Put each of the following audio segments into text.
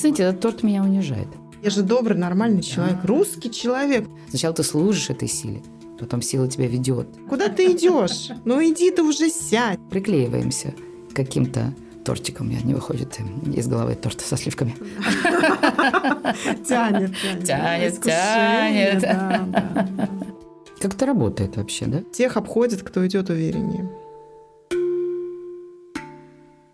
знаете, этот торт меня унижает. Я же добрый, нормальный человек, русский человек. Сначала ты служишь этой силе, потом сила тебя ведет. Куда ты идешь? Ну иди ты уже сядь. Приклеиваемся каким-то тортиком. У меня не выходит из головы торт со сливками. Тянет, Тянет, тянет. Как это работает вообще, да? Тех обходит, кто идет увереннее.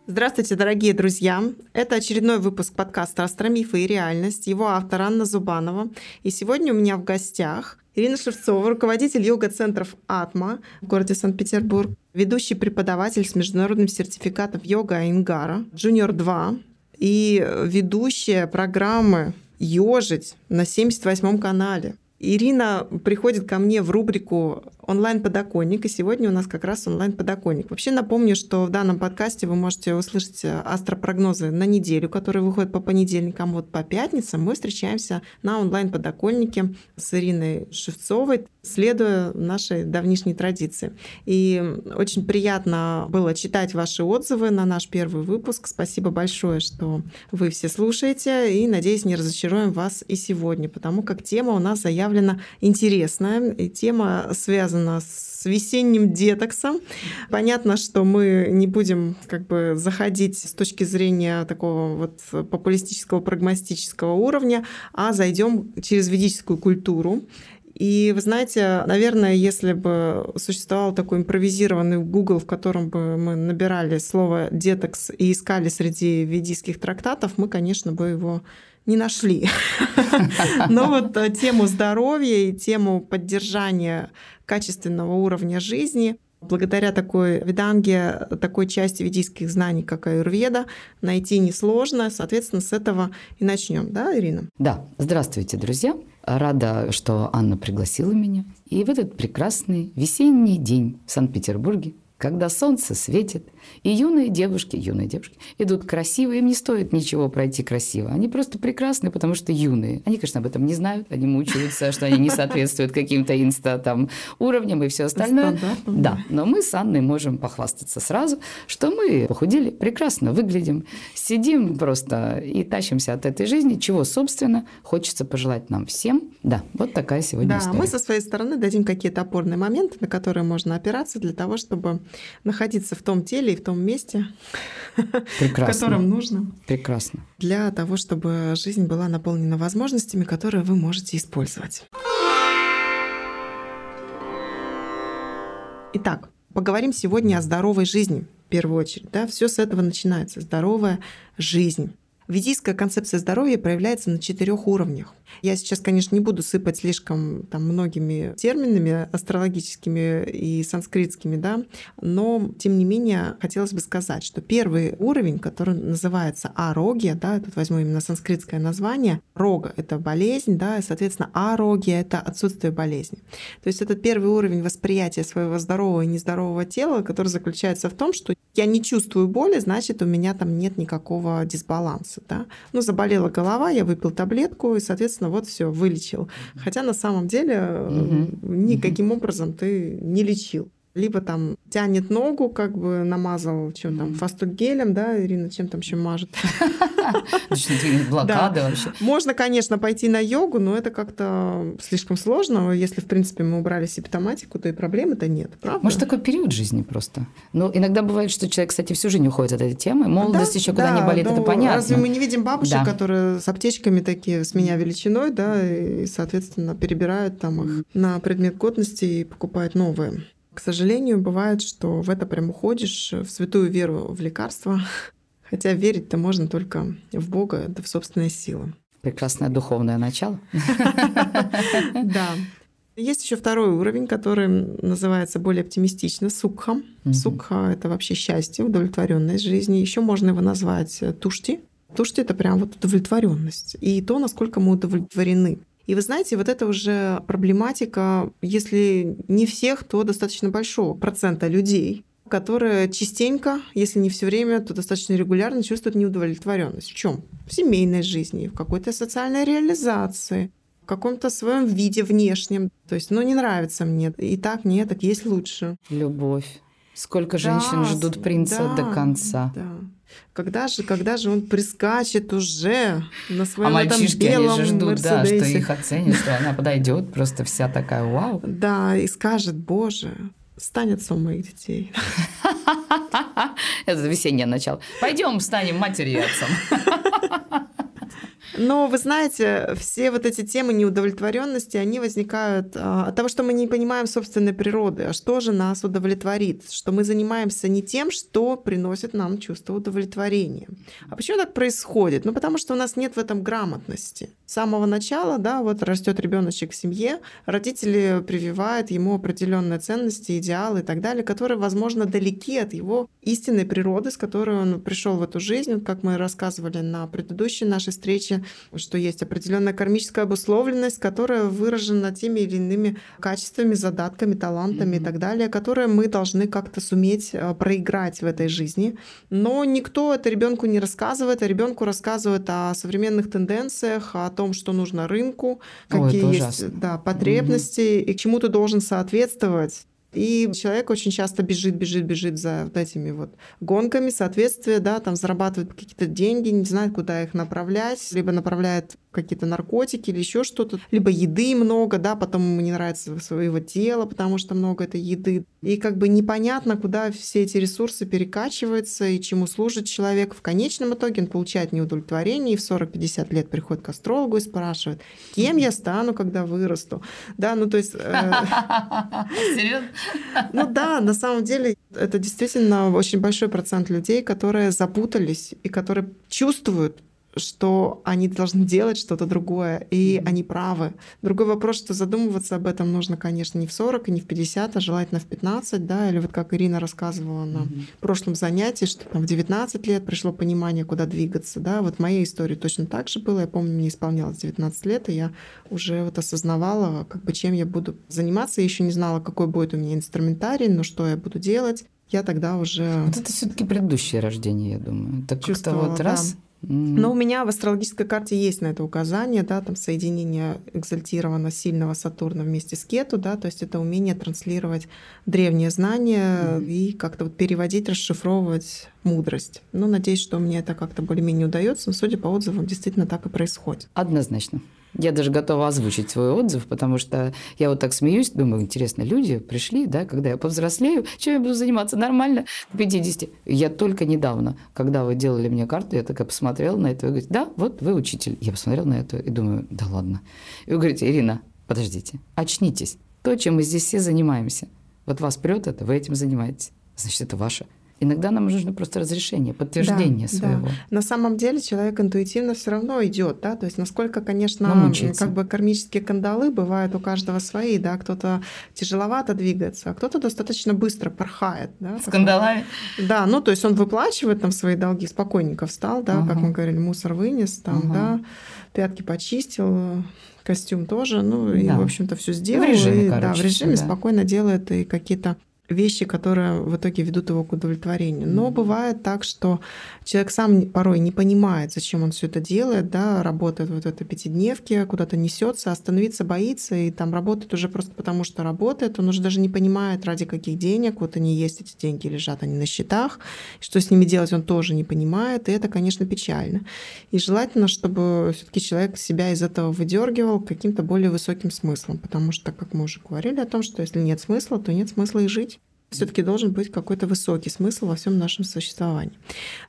Здравствуйте, дорогие друзья! Это очередной выпуск подкаста «Астромифы и реальность». Его автор Анна Зубанова. И сегодня у меня в гостях Ирина Шевцова, руководитель йога-центров «Атма» в городе Санкт-Петербург, ведущий преподаватель с международным сертификатом йога Ингара, Junior 2 и ведущая программы «Ёжить» на 78-м канале. Ирина приходит ко мне в рубрику онлайн-подоконник, и сегодня у нас как раз онлайн-подоконник. Вообще напомню, что в данном подкасте вы можете услышать астропрогнозы на неделю, которые выходят по понедельникам. Вот по пятницам мы встречаемся на онлайн-подоконнике с Ириной Шевцовой, следуя нашей давнишней традиции. И очень приятно было читать ваши отзывы на наш первый выпуск. Спасибо большое, что вы все слушаете, и, надеюсь, не разочаруем вас и сегодня, потому как тема у нас заявлена интересная, и тема связана с весенним детоксом. Понятно, что мы не будем как бы заходить с точки зрения такого вот популистического, прагматического уровня, а зайдем через ведическую культуру и вы знаете, наверное, если бы существовал такой импровизированный Google, в котором бы мы набирали слово детокс и искали среди ведийских трактатов, мы, конечно, бы его не нашли. Но вот э, тему здоровья и тему поддержания качественного уровня жизни Благодаря такой виданге, такой части ведийских знаний, как аюрведа, найти несложно. Соответственно, с этого и начнем, да, Ирина? Да. Здравствуйте, друзья. Рада, что Анна пригласила меня. И в этот прекрасный весенний день в Санкт-Петербурге когда солнце светит, и юные девушки, юные девушки идут красивые, им не стоит ничего пройти красиво. Они просто прекрасны, потому что юные. Они, конечно, об этом не знают, они мучаются, что они не соответствуют каким-то инста там уровням и все остальное. Да, но мы с Анной можем похвастаться сразу, что мы похудели, прекрасно выглядим, сидим просто и тащимся от этой жизни, чего, собственно, хочется пожелать нам всем. Да, вот такая сегодня да, история. мы со своей стороны дадим какие-то опорные моменты, на которые можно опираться для того, чтобы находиться в том теле в том месте, Прекрасно. в котором нужно. Прекрасно. Для того, чтобы жизнь была наполнена возможностями, которые вы можете использовать. Итак, поговорим сегодня о здоровой жизни в первую очередь. Да? Все с этого начинается. Здоровая жизнь. Ведийская концепция здоровья проявляется на четырех уровнях. Я сейчас, конечно, не буду сыпать слишком там, многими терминами астрологическими и санскритскими, да, но, тем не менее, хотелось бы сказать, что первый уровень, который называется арогия, да, тут возьму именно санскритское название, рога — это болезнь, да, и, соответственно, арогия — это отсутствие болезни. То есть это первый уровень восприятия своего здорового и нездорового тела, который заключается в том, что я не чувствую боли, значит, у меня там нет никакого дисбаланса вопросы. Да? Ну, заболела голова, я выпил таблетку, и, соответственно, вот все, вылечил. Хотя на самом деле угу. никаким угу. образом ты не лечил либо там тянет ногу, как бы намазал, чем там, фастугелем, да, Ирина, чем там еще мажет. Блокада вообще. Можно, конечно, пойти на йогу, но это как-то слишком сложно. Если, в принципе, мы убрали симптоматику, то и проблемы-то нет, правда? Может, такой период жизни просто. Но иногда бывает, что человек, кстати, всю жизнь уходит от этой темы. Молодость еще куда не болит, это понятно. Разве мы не видим бабушек, которые с аптечками такие, с меня величиной, да, и, соответственно, перебирают там их на предмет годности и покупают новые. К сожалению, бывает, что в это прям уходишь в святую веру в лекарства, хотя верить-то можно только в Бога, да в собственные силы. Прекрасное духовное начало. Да. Есть еще второй уровень, который называется более оптимистично сукха. Сукха это вообще счастье, удовлетворенность жизни. Еще можно его назвать тушти. Тушти это прям вот удовлетворенность и то, насколько мы удовлетворены. И вы знаете, вот это уже проблематика, если не всех, то достаточно большого процента людей, которые частенько, если не все время, то достаточно регулярно чувствуют неудовлетворенность. В чем? В семейной жизни, в какой-то социальной реализации, в каком-то своем виде внешнем. То есть, ну, не нравится мне. И так, нет, так есть лучше. Любовь. Сколько женщин да, ждут принца да, до конца. Да. Когда же, когда же он прискачет уже на А своем этом мальчишки, белом они же ждут, да, что Мерседесе? их оценят, что она подойдет, просто вся такая вау. Да, и скажет, боже, стань отцом моих детей. Это весеннее начало. Пойдем станем матерью и отцом. Но вы знаете, все вот эти темы неудовлетворенности, они возникают а, от того, что мы не понимаем собственной природы, а что же нас удовлетворит, что мы занимаемся не тем, что приносит нам чувство удовлетворения. А почему так происходит? Ну, потому что у нас нет в этом грамотности. С самого начала, да, вот растет ребеночек в семье, родители прививают ему определенные ценности, идеалы и так далее, которые, возможно, далеки от его истинной природы, с которой он пришел в эту жизнь. Как мы рассказывали на предыдущей нашей встрече, что есть определенная кармическая обусловленность, которая выражена теми или иными качествами, задатками, талантами и так далее, которые мы должны как-то суметь э, проиграть в этой жизни. Но никто это ребенку не рассказывает, а ребенку рассказывают о современных тенденциях, о том, что нужно рынку, Ой, какие есть да, потребности и к чему ты должен соответствовать. И человек очень часто бежит, бежит, бежит за вот этими вот гонками, соответствие, да, там зарабатывает какие-то деньги, не знает, куда их направлять, либо направляет какие-то наркотики или еще что-то, либо еды много, да, потом ему не нравится своего тела, потому что много этой еды. И как бы непонятно, куда все эти ресурсы перекачиваются и чему служит человек. В конечном итоге он получает неудовлетворение и в 40-50 лет приходит к астрологу и спрашивает, кем я стану, когда вырасту. Да, ну то есть... э, Серьезно? ну да, на самом деле это действительно очень большой процент людей, которые запутались и которые чувствуют, что они должны делать что-то другое, и Мгм. они правы. Другой вопрос, что задумываться об этом нужно, конечно, не в 40 и не в 50, а желательно в 15, да, или вот как Ирина рассказывала на Мгм. прошлом занятии, что там в 19 лет пришло понимание, куда двигаться, да, вот в моей истории точно так же было, я помню, мне исполнялось 19 лет, и я уже вот осознавала, как бы чем я буду заниматься, я еще не знала, какой будет у меня инструментарий, но что я буду делать, я тогда уже... Вот это все-таки предыдущее рождение, я думаю. Так как-то вот да. раз. Но у меня в астрологической карте есть на это указание, да, там соединение экзальтированно сильного Сатурна вместе с Кету, да, то есть это умение транслировать древние знания Мгм. и как-то вот переводить, расшифровывать мудрость. Ну, надеюсь, что мне это как-то более-менее удается, но судя по отзывам, действительно так и происходит. Однозначно. Я даже готова озвучить свой отзыв, потому что я вот так смеюсь, думаю, интересно, люди пришли, да, когда я повзрослею, чем я буду заниматься нормально к 50. Я только недавно, когда вы делали мне карту, я такая посмотрела на это и говорю, да, вот вы учитель. Я посмотрела на это и думаю, да ладно. И вы говорите, Ирина, подождите, очнитесь. То, чем мы здесь все занимаемся. Вот вас прет это, вы этим занимаетесь. Значит, это ваше. Иногда нам нужно просто разрешение, подтверждение Да, своего. да. На самом деле человек интуитивно все равно идет, да, то есть насколько, конечно, Намучается. как бы кармические кандалы бывают у каждого свои, да, кто-то тяжеловато двигается, а кто-то достаточно быстро порхает, да. С такой. кандалами. Да, ну то есть он выплачивает там свои долги, спокойненько встал, да, как Ага. мы говорили, мусор вынес, там, Ага. да, пятки почистил, костюм тоже, ну и, Да. в общем-то, все сделал. режиме, и, да, короче, в режиме да. спокойно делает и какие-то вещи, которые в итоге ведут его к удовлетворению. Но бывает так, что человек сам порой не понимает, зачем он все это делает, да, работает вот в этой пятидневке, куда-то несется, остановиться боится, и там работает уже просто потому, что работает. Он уже даже не понимает, ради каких денег. Вот они есть, эти деньги лежат, они на счетах. Что с ними делать, он тоже не понимает, и это, конечно, печально. И желательно, чтобы все-таки человек себя из этого выдергивал каким-то более высоким смыслом, потому что, как мы уже говорили о том, что если нет смысла, то нет смысла и жить. Все-таки должен быть какой-то высокий смысл во всем нашем существовании.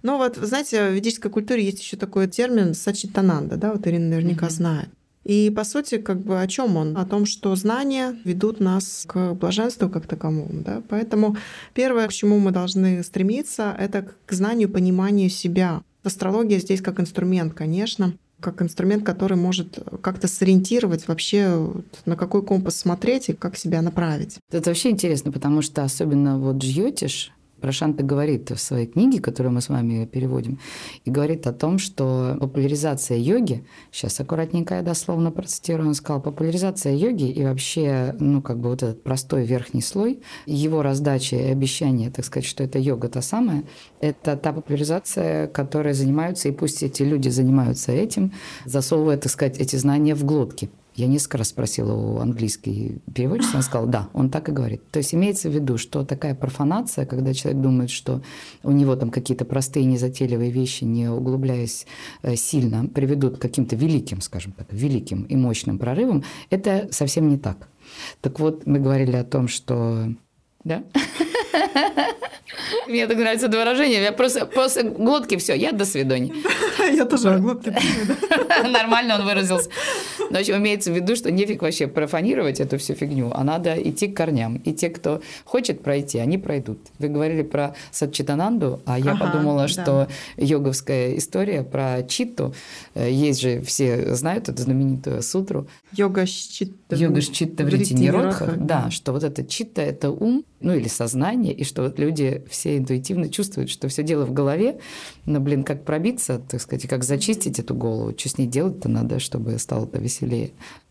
Но вот, знаете, в ведической культуре есть еще такой термин сачитананда, да, вот Ирина наверняка Мгм. знает. И по сути, как бы о чем он? О том, что знания ведут нас к блаженству как таковому. Да? Поэтому первое, к чему мы должны стремиться, это к знанию, пониманию себя. Астрология здесь как инструмент, конечно, как инструмент, который может как-то сориентировать вообще, на какой компас смотреть и как себя направить. Это вообще интересно, потому что особенно вот Джьотиш, Прошанта говорит в своей книге, которую мы с вами переводим, и говорит о том, что популяризация йоги, сейчас аккуратненько я дословно процитирую, он сказал, популяризация йоги и вообще, ну, как бы вот этот простой верхний слой, его раздача и обещание, так сказать, что это йога та самая, это та популяризация, которой занимаются, и пусть эти люди занимаются этим, засовывая, так сказать, эти знания в глотки. Я несколько раз спросила у английской переводчицы, она сказала, да, он так и говорит. То есть имеется в виду, что такая профанация, когда человек думает, что у него там какие-то простые незатейливые вещи, не углубляясь э, сильно, приведут к каким-то великим, скажем так, великим и мощным прорывам, это совсем не так. Так вот, мы говорили о том, что... Да? Мне так нравится это выражение. Я просто после глотки все, я до свидания. Я тоже о глотке Нормально он выразился. Но общем, имеется в виду, что нефиг вообще профанировать эту всю фигню, а надо идти к корням. И те, кто хочет пройти, они пройдут. Вы говорили про Сатчитананду, а я подумала, что йоговская история про читту, э, есть же, все знают эту знаменитую сутру. Йога читта. Йога читта в Ритиниродхах. Да, что вот это читта – это ум, ну или сознание, и что вот люди все интуитивно чувствуют, что все дело в голове, но, блин, как пробиться, так сказать, как зачистить эту голову, что с ней делать-то надо, чтобы стало-то веселее.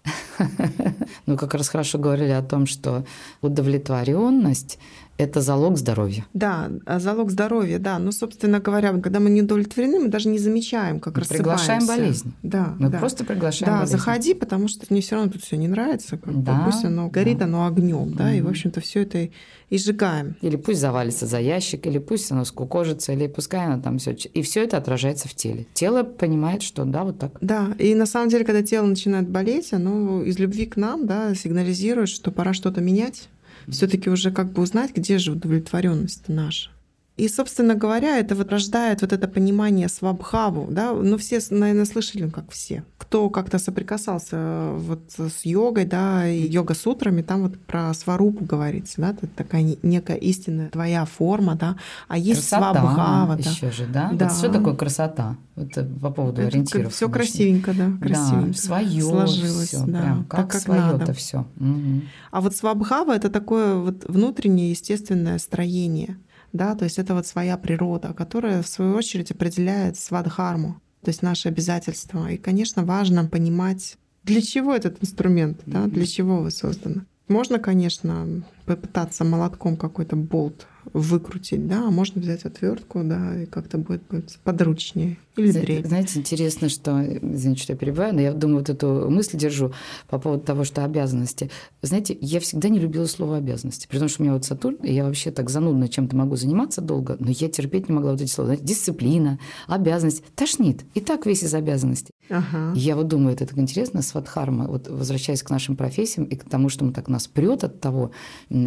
Ну, как раз хорошо говорили о том, что удовлетворенность это залог здоровья. Да, а залог здоровья, да. Ну, собственно говоря, когда мы не удовлетворены, мы даже не замечаем, как мы рассыпаемся. Приглашаем болезнь. Да. Мы да. просто приглашаем да, болезнь. заходи, потому что мне все равно тут все не нравится. Как да, пусть оно горит, да. оно огнем, да, mm-hmm. и, в общем-то, все это и сжигаем. Или пусть завалится за ящик, или пусть оно скукожится, или пускай оно там все. И все это отражается в теле. Тело понимает, что да, вот так. Да, и на самом деле, когда тело начинает болеть, оно из любви к нам, да, сигнализирует, что пора что-то менять все-таки уже как бы узнать, где же удовлетворенность наша. И, собственно говоря, это вот рождает вот это понимание свабхаву, да, ну все, наверное, слышали, ну, как все, кто как-то соприкасался э, вот с йогой, да, и йога-сутрами, там вот про сварупу говорится, да, это такая некая истинная твоя форма, да, а есть красота свабхава, да. еще же, да? да. Вот что такое красота? Вот э, по поводу это ориентиров. Все красивенько, да, красивенько. Да, свое сложилось, всё, да, прям, как, как свое это все. Угу. А вот свабхава это такое вот внутреннее естественное строение да, то есть это вот своя природа, которая в свою очередь определяет свадхарму, то есть наши обязательства. И, конечно, важно понимать, для чего этот инструмент, да, для чего вы созданы. Можно, конечно, попытаться молотком какой-то болт выкрутить, да, а можно взять отвертку, да, и как-то будет, будет подручнее. Или дрель. Знаете, интересно, что, извините, что я перебиваю, но я думаю, вот эту мысль держу по поводу того, что обязанности. Знаете, я всегда не любила слово обязанности, при том, что у меня вот Сатурн, и я вообще так занудно чем-то могу заниматься долго, но я терпеть не могла вот эти слова. Знаете, дисциплина, обязанность, тошнит. И так весь из обязанностей. Ага. Я вот думаю, это так интересно, сватхарма, вот возвращаясь к нашим профессиям и к тому, что мы так нас прет от того,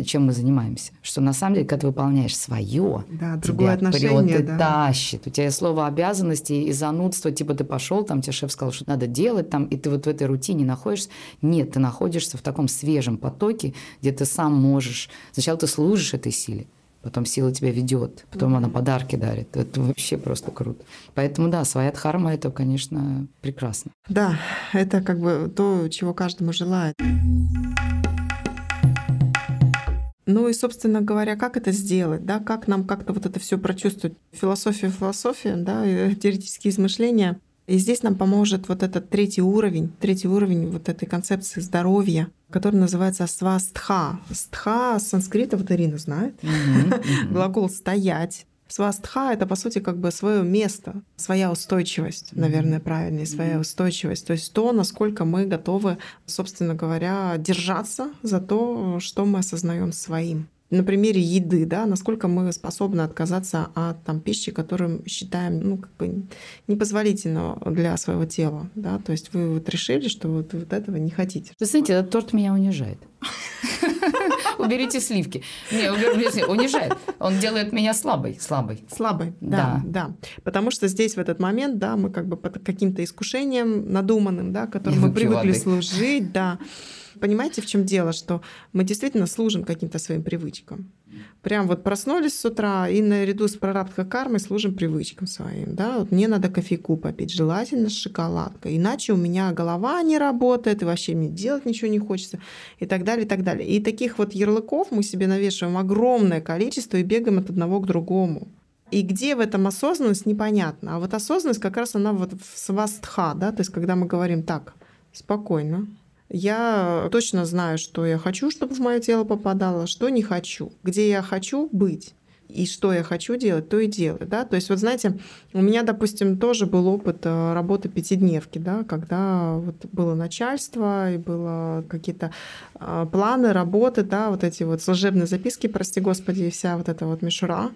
чем мы занимаемся, что на самом деле, когда ты выполняешь свое, да, другое отношение, прет да. тащит. У тебя слово обязанности и занудство, типа ты пошел, там тебе шеф сказал, что надо делать, там, и ты вот в этой рутине находишься. Нет, ты находишься в таком свежем потоке, где ты сам можешь. Сначала ты служишь этой силе, потом сила тебя ведет, потом она подарки дарит. Это вообще просто круто. Поэтому да, своя дхарма это, конечно, прекрасно. Да, это как бы то, чего каждому желает. Ну и, собственно говоря, как это сделать, да, как нам как-то вот это все прочувствовать. Философия, философия, да, теоретические измышления. И здесь нам поможет вот этот третий уровень, третий уровень вот этой концепции здоровья, который называется свастха. Стха с санскрита, вот Ирина знает, глагол «стоять», Свастха — это, по сути, как бы свое место, своя устойчивость, наверное, правильнее, своя устойчивость. То есть то, насколько мы готовы, собственно говоря, держаться за то, что мы осознаем своим на примере еды, да, насколько мы способны отказаться от там, пищи, которую считаем ну, как бы непозволительно для своего тела. Да? То есть вы вот решили, что вот, вот этого не хотите. Вы знаете, этот торт меня унижает. Уберите сливки. Не, уберите, унижает. Он делает меня слабой, слабой. Слабой, да, да, Потому что здесь в этот момент, да, мы как бы под каким-то искушением надуманным, да, которым мы привыкли служить, да, Понимаете, в чем дело, что мы действительно служим каким-то своим привычкам. Прям вот проснулись с утра и наряду с прарабдха кармой служим привычкам своим. Да? Вот мне надо кофейку попить, желательно с шоколадкой. Иначе у меня голова не работает, и вообще мне делать ничего не хочется, и так далее, и так далее. И таких вот ярлыков мы себе навешиваем огромное количество и бегаем от одного к другому. И где в этом осознанность, непонятно. А вот осознанность как раз она вот в свастха, да, то есть когда мы говорим так, спокойно, я точно знаю, что я хочу, чтобы в мое тело попадало, что не хочу, где я хочу быть. И что я хочу делать, то и делаю, да. То есть вот знаете, у меня, допустим, тоже был опыт э, работы пятидневки, да, когда вот было начальство и было какие-то э, планы работы, да, вот эти вот служебные записки, прости господи, и вся вот эта вот мишура.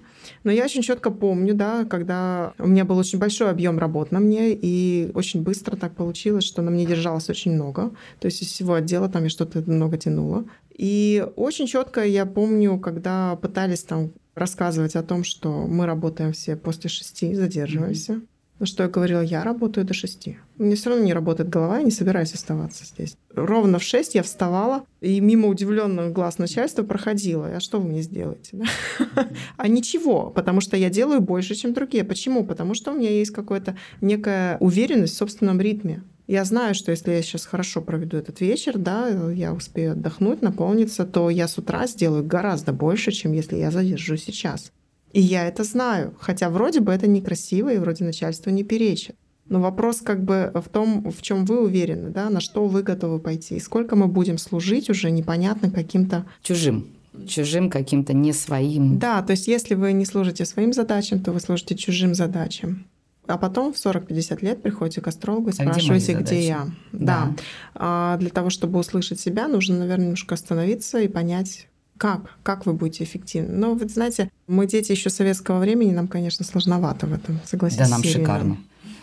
Но я очень четко помню, да, когда у меня был очень большой объем работ на мне, и очень быстро так получилось, что на мне держалось очень много. То есть из всего отдела там я что-то много тянула. И очень четко я помню, когда пытались там рассказывать о том, что мы работаем все после шести, задерживаемся. Mm-hmm. Ну, что я говорила, я работаю до шести. Меня все равно не работает голова, я не собираюсь оставаться здесь. Ровно в шесть я вставала, и мимо удивленных глаз начальства проходила. А что вы мне сделаете? А ничего, потому что я делаю больше, чем другие. Почему? Потому что у меня есть какая-то некая уверенность в собственном ритме. Я знаю, что если я сейчас хорошо проведу этот вечер, да, я успею отдохнуть, наполниться, то я с утра сделаю гораздо больше, чем если я задержу сейчас. И я это знаю, хотя вроде бы это некрасиво и вроде начальство не перечит. Но вопрос как бы в том, в чем вы уверены, да, на что вы готовы пойти, и сколько мы будем служить уже непонятно каким-то... Чужим чужим каким-то не своим. Да, то есть если вы не служите своим задачам, то вы служите чужим задачам. А потом в 40-50 лет приходите к астрологу и спрашиваете, а где, где я. Да. да. А для того, чтобы услышать себя, нужно, наверное, немножко остановиться и понять, как, как вы будете эффективны. Но вы знаете, мы дети еще советского времени, нам, конечно, сложновато в этом, согласитесь. Да, нам шикарно.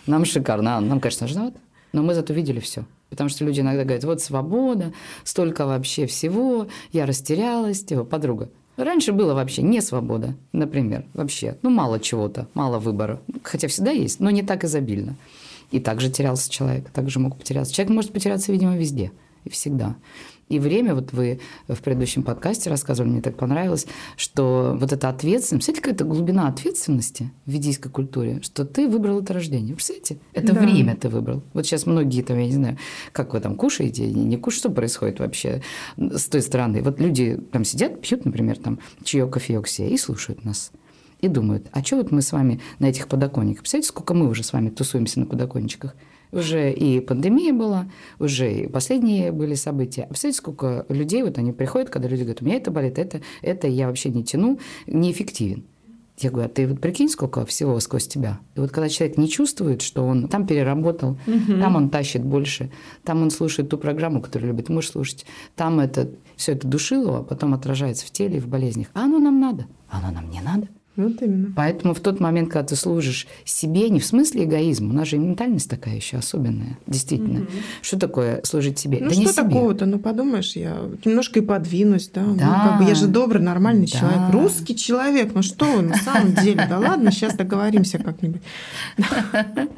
Нам шикарно. Нам, конечно, сложновато, но мы зато видели все. Потому что люди иногда говорят, вот свобода, столько вообще всего, я растерялась, его подруга. Раньше было вообще не свобода, например, вообще. Ну, мало чего-то, мало выбора. Хотя всегда есть, но не так изобильно. И также терялся человек, также мог потеряться. Человек может потеряться, видимо, везде и всегда. И время, вот вы в предыдущем подкасте рассказывали, мне так понравилось, что вот эта ответственность, представляете, какая-то глубина ответственности в ведийской культуре, что ты выбрал это рождение. Представляете? Это да. время ты выбрал. Вот сейчас многие там, я не знаю, как вы там кушаете, не, не кушаете, что происходит вообще с той стороны. Вот люди там сидят, пьют, например, там чаек, кофеек все и слушают нас и думают, а что вот мы с вами на этих подоконниках? Представляете, сколько мы уже с вами тусуемся на подоконничках? Уже и пандемия была, уже и последние были события. Представляете, сколько людей, вот они приходят, когда люди говорят, у меня это болит, это, это я вообще не тяну, неэффективен. Я говорю, а ты вот прикинь, сколько всего сквозь тебя. И вот когда человек не чувствует, что он там переработал, угу. там он тащит больше, там он слушает ту программу, которую любит муж слушать, там это все это душило, а потом отражается в теле и в болезнях. А оно нам надо, а оно нам не надо. Вот именно. Поэтому в тот момент, когда ты служишь себе, не в смысле эгоизма, у нас же ментальность такая еще особенная, действительно. Угу. Что такое служить себе? Ну да что такого-то? Ну подумаешь, я немножко и подвинусь, да? да. Ну, как бы я же добрый, нормальный да. человек, русский человек. Ну что на самом деле? Да ладно, сейчас договоримся как-нибудь.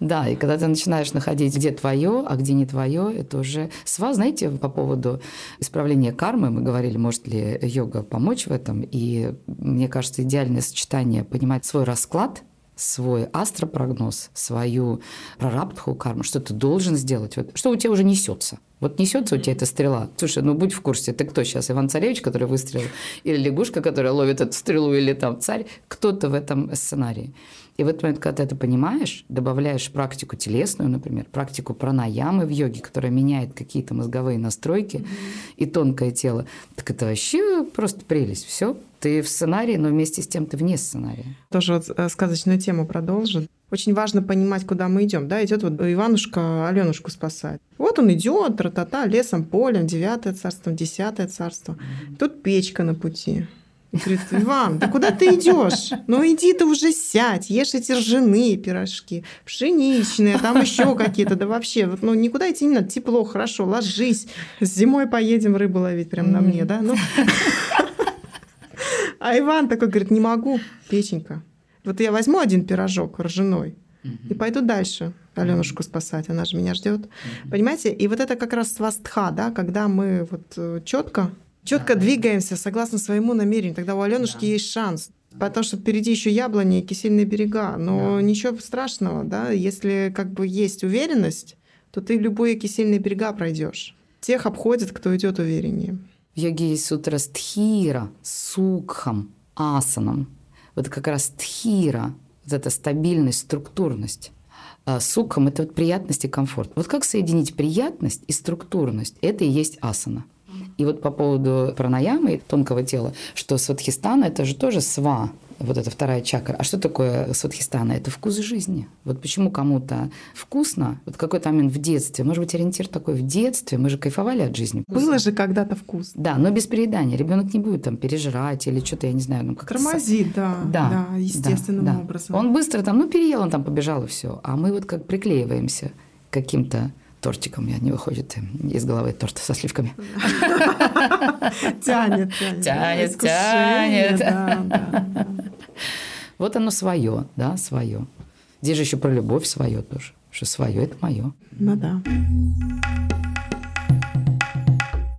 Да, и когда ты начинаешь находить, где твое, а где не твое, это уже с вас, знаете, по поводу исправления кармы, мы говорили, может ли йога помочь в этом, и мне кажется, идеальное сочетание понимать свой расклад, свой астропрогноз, свою прарабдху карму, что ты должен сделать, вот, что у тебя уже несется. Вот несется у тебя эта стрела. Слушай, ну будь в курсе, ты кто сейчас? Иван Царевич, который выстрелил? Или лягушка, которая ловит эту стрелу? Или там царь? Кто-то в этом сценарии. И в этот момент, когда ты это понимаешь, добавляешь практику телесную, например, практику пранаямы в йоге, которая меняет какие-то мозговые настройки mm-hmm. и тонкое тело, так это вообще просто прелесть. Все, ты в сценарии, но вместе с тем ты вне сценария. Тоже вот э, сказочную тему продолжу. Очень важно понимать, куда мы идем. Да, идет вот Иванушка Аленушку спасать. Вот он идет, тра-та-та, лесом, полем, девятое царство, десятое царство. Тут печка на пути. И говорит, Иван, да куда ты идешь? Ну иди ты уже сядь, ешь эти ржаные пирожки, пшеничные, там еще какие-то, да вообще, вот, ну никуда идти не надо, тепло, хорошо, ложись. Зимой поедем рыбу ловить прямо на мне, да? Ну. А Иван такой говорит, не могу, печенька. Вот я возьму один пирожок ржаной, и пойду дальше Аленушку спасать, она же меня ждет. Понимаете? И вот это как раз свастха, да, когда мы вот э, четко четко да, двигаемся согласно своему намерению, тогда у Аленушки да. есть шанс. Потому что впереди еще яблони и кисельные берега. Но да. ничего страшного, да, если как бы есть уверенность, то ты любые кисельные берега пройдешь. Тех обходит, кто идет увереннее. В йоге есть сутра стхира, сукхам, асанам. Вот как раз тхира, вот эта стабильность, структурность. А сукхам – это вот приятность и комфорт. Вот как соединить приятность и структурность? Это и есть асана. И вот по поводу пранаямы, тонкого тела, что сватхистана – это же тоже сва, вот эта вторая чакра. А что такое сватхистана? Это вкус жизни. Вот почему кому-то вкусно, вот какой-то момент в детстве, может быть, ориентир такой в детстве, мы же кайфовали от жизни. Было же когда-то вкус. Да, но без переедания. Ребенок не будет там пережирать или что-то, я не знаю. Ну, как Тормозит, да, да, да, естественным да, образом. Он быстро там, ну, переел, он там побежал и все. А мы вот как приклеиваемся каким-то тортиком, у меня не выходит из головы торт со сливками. Тянет, тянет. Тянет, тянет. Вот оно свое, да, свое. Здесь же еще про любовь свое тоже, что свое это мое. Ну да.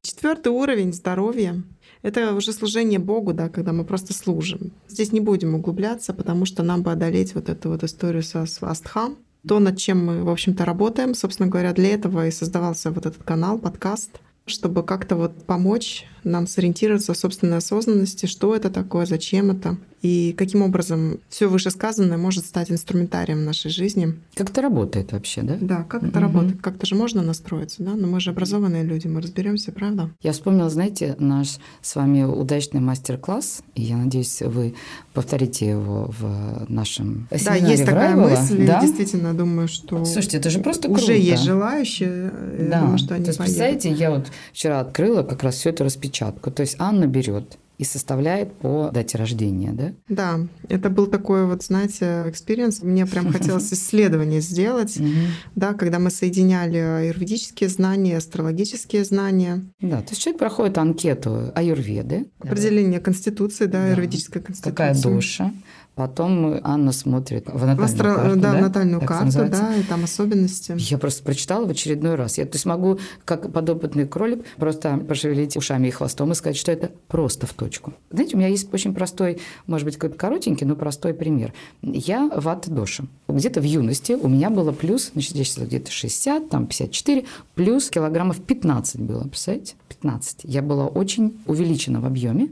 Четвертый уровень здоровья это уже служение Богу, да, когда мы просто служим. Здесь не будем углубляться, потому что нам бы одолеть вот эту вот историю со свастхам, то, над чем мы, в общем-то, работаем. Собственно говоря, для этого и создавался вот этот канал, подкаст, чтобы как-то вот помочь нам сориентироваться в собственной осознанности, что это такое, зачем это, и каким образом все вышесказанное может стать инструментарием в нашей жизни. Как это работает вообще, да? Да, как это угу. работает. Как-то же можно настроиться, да? Но мы же образованные люди, мы разберемся, правда? Я вспомнила, знаете, наш с вами удачный мастер-класс, и я надеюсь, вы повторите его в нашем Да, есть такая Райвела. мысль, да? действительно думаю, что Слушайте, это же просто уже круто. есть желающие, да. думаю, что они То есть, поедут. представляете, я вот вчера открыла как раз всю эту распечатку. То есть Анна берет и составляет по дате рождения, да? Да, это был такой вот, знаете, experience. Мне прям хотелось исследование сделать, да, когда мы соединяли аюрведические знания, астрологические знания. Да, то есть человек проходит анкету аюрведы. Определение конституции, да, аюрведической конституции. Какая душа, Потом Анна смотрит в натальную в астро... карту. Да, да, в натальную карту, да, и там особенности. Я просто прочитала в очередной раз. Я то есть могу, как подопытный кролик, просто пошевелить ушами и хвостом и сказать, что это просто в точку. Знаете, у меня есть очень простой, может быть, какой-то коротенький, но простой пример. Я вата доша. Где-то в юности у меня было плюс, значит, здесь где-то 60, там 54, плюс килограммов 15 было, представляете? 15. Я была очень увеличена в объеме,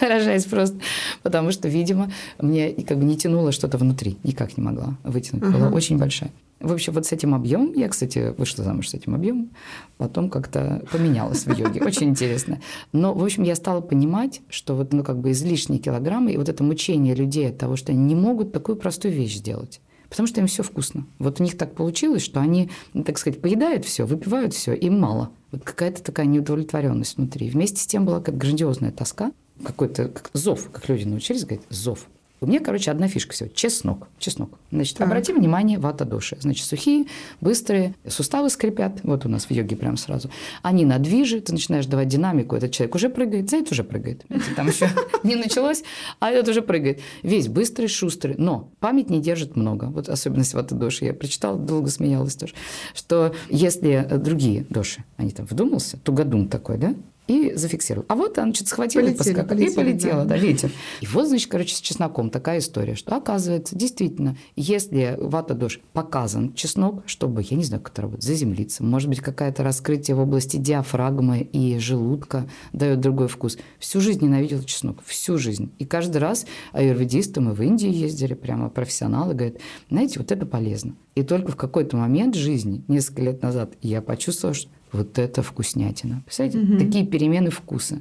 выражаясь просто, потому что, видимо, мне как бы не тянуло что-то внутри, никак не могла вытянуть, была очень большая. В общем, вот с этим объемом, я, кстати, вышла замуж с этим объемом, потом как-то поменялась в йоге. Очень интересно. Но, в общем, я стала понимать, что вот, ну, как бы излишние килограммы и вот это мучение людей от того, что они не могут такую простую вещь сделать. Потому что им все вкусно. Вот у них так получилось, что они, так сказать, поедают все, выпивают все, им мало. Вот какая-то такая неудовлетворенность внутри. Вместе с тем была какая-то грандиозная тоска, какой-то как зов, как люди научились говорить, зов. У меня, короче, одна фишка всего. Чеснок. Чеснок. Значит, так. обрати внимание, вата души. Значит, сухие, быстрые, суставы скрипят. Вот у нас в йоге прям сразу. Они на движе, ты начинаешь давать динамику. Этот человек уже прыгает, за это уже прыгает. Знаете, там еще не началось, а этот уже прыгает. Весь быстрый, шустрый. Но память не держит много. Вот особенность вата души. Я прочитала, долго смеялась тоже. Что если другие души, они там вдумался, тугодум такой, да, и зафиксировал. А вот она что-то схватила полетели. Полетели, и полетела, да. да, ветер. И вот, значит, короче, с чесноком такая история, что оказывается, действительно, если вата дождь показан чеснок, чтобы, я не знаю, как это работает, заземлиться, может быть, какое-то раскрытие в области диафрагмы и желудка дает другой вкус. Всю жизнь ненавидела чеснок, всю жизнь. И каждый раз аюрведисты, мы в Индии ездили, прямо профессионалы говорят, знаете, вот это полезно. И только в какой-то момент жизни, несколько лет назад, я почувствовала, что вот это вкуснятина. Представляете, угу. такие перемены вкуса.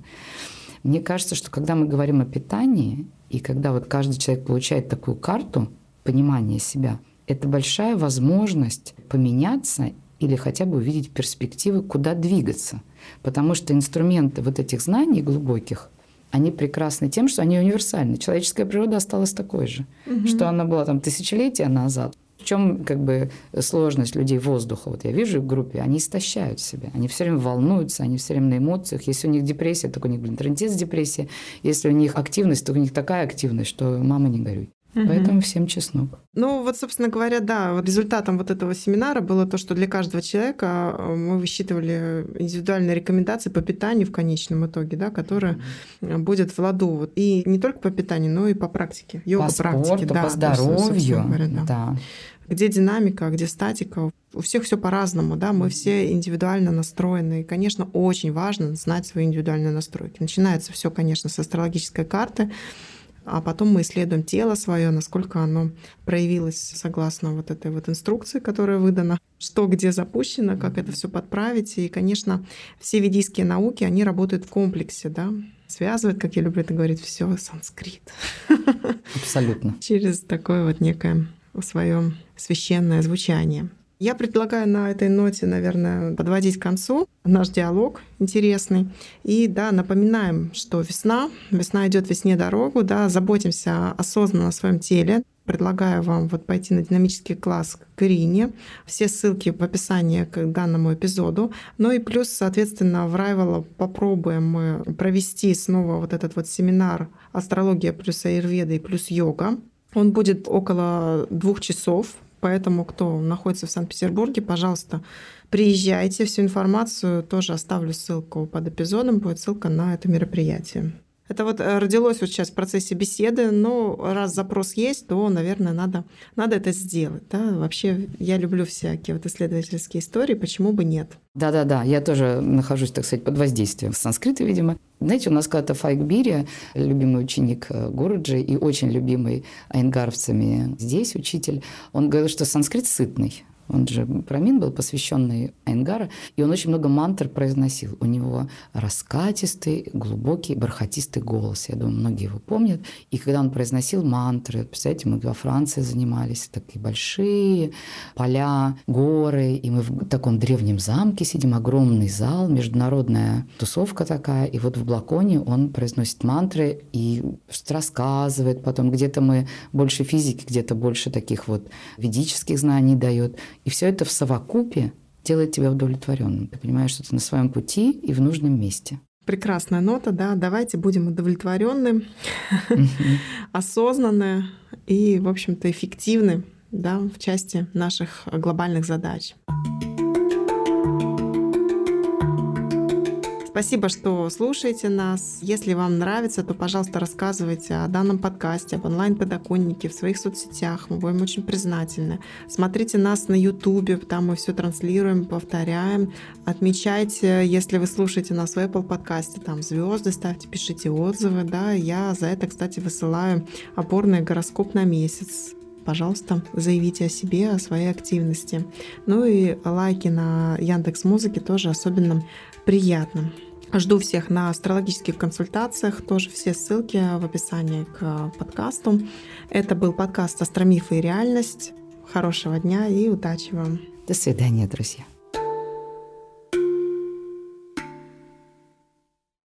Мне кажется, что когда мы говорим о питании, и когда вот каждый человек получает такую карту понимания себя, это большая возможность поменяться или хотя бы увидеть перспективы, куда двигаться. Потому что инструменты вот этих знаний глубоких, они прекрасны тем, что они универсальны. Человеческая природа осталась такой же, угу. что она была там тысячелетия назад. В чем как бы сложность людей воздуха? Вот я вижу в группе, они истощают себя, они все время волнуются, они все время на эмоциях. Если у них депрессия, так у них, блин, трендец депрессия. Если у них активность, то у них такая активность, что мама не горюй. Угу. Поэтому всем чеснок. Ну, вот, собственно говоря, да, вот результатом вот этого семинара было то, что для каждого человека э, мы высчитывали индивидуальные рекомендации по питанию в конечном итоге, да, которые угу. будет в ладу. И не только по питанию, но и по практике. Йога по спорту, да, по здоровью. Говоря, да. да. Где динамика, где статика. У всех все по-разному, да, мы все индивидуально настроены. И, конечно, очень важно знать свои индивидуальные настройки. Начинается все, конечно, с астрологической карты, а потом мы исследуем тело свое, насколько оно проявилось согласно вот этой вот инструкции, которая выдана, что где запущено, как это все подправить. И, конечно, все ведийские науки, они работают в комплексе, да, связывает, как я люблю это говорить, все санскрит. Абсолютно. Через такое вот некое свое священное звучание. Я предлагаю на этой ноте, наверное, подводить к концу наш диалог интересный. И да, напоминаем, что весна, весна идет весне дорогу, да, заботимся осознанно о своем теле. Предлагаю вам вот пойти на динамический класс к Ирине. Все ссылки в описании к данному эпизоду. Ну и плюс, соответственно, в Райвелла попробуем мы провести снова вот этот вот семинар «Астрология плюс аюрведа и плюс йога». Он будет около двух часов. Поэтому, кто находится в Санкт-Петербурге, пожалуйста, приезжайте. Всю информацию тоже оставлю ссылку под эпизодом. Будет ссылка на это мероприятие. Это вот э, родилось вот сейчас в процессе беседы, но раз запрос есть, то, наверное, надо, надо это сделать. Да? Вообще, я люблю всякие вот исследовательские истории, почему бы нет? Да-да-да, я тоже нахожусь, так сказать, под воздействием санскрита, видимо. Знаете, у нас когда-то Файк Бири, любимый ученик э, Гуруджи и очень любимый айнгаровцами здесь учитель, он говорил, что санскрит сытный. Он же промин был посвященный Айнгара, и он очень много мантр произносил. У него раскатистый, глубокий, бархатистый голос. Я думаю, многие его помнят. И когда он произносил мантры, представляете, мы во Франции занимались, такие большие поля, горы, и мы в таком древнем замке сидим, огромный зал, международная тусовка такая, и вот в Блаконе он произносит мантры и рассказывает потом, где-то мы больше физики, где-то больше таких вот ведических знаний дает. И все это в совокупе делает тебя удовлетворенным. Ты понимаешь, что ты на своем пути и в нужном месте. Прекрасная нота, да. Давайте будем удовлетворенны, осознанны и, в общем-то, эффективны да, в части наших глобальных задач. Спасибо, что слушаете нас. Если вам нравится, то, пожалуйста, рассказывайте о данном подкасте, об онлайн-подоконнике в своих соцсетях. Мы будем очень признательны. Смотрите нас на YouTube, там мы все транслируем, повторяем. Отмечайте, если вы слушаете нас в Apple подкасте, там звезды ставьте, пишите отзывы. Да, я за это, кстати, высылаю опорный гороскоп на месяц пожалуйста, заявите о себе, о своей активности. Ну и лайки на Яндекс Музыке тоже особенно приятно. Жду всех на астрологических консультациях. Тоже все ссылки в описании к подкасту. Это был подкаст «Астромифы и реальность». Хорошего дня и удачи вам. До свидания, друзья.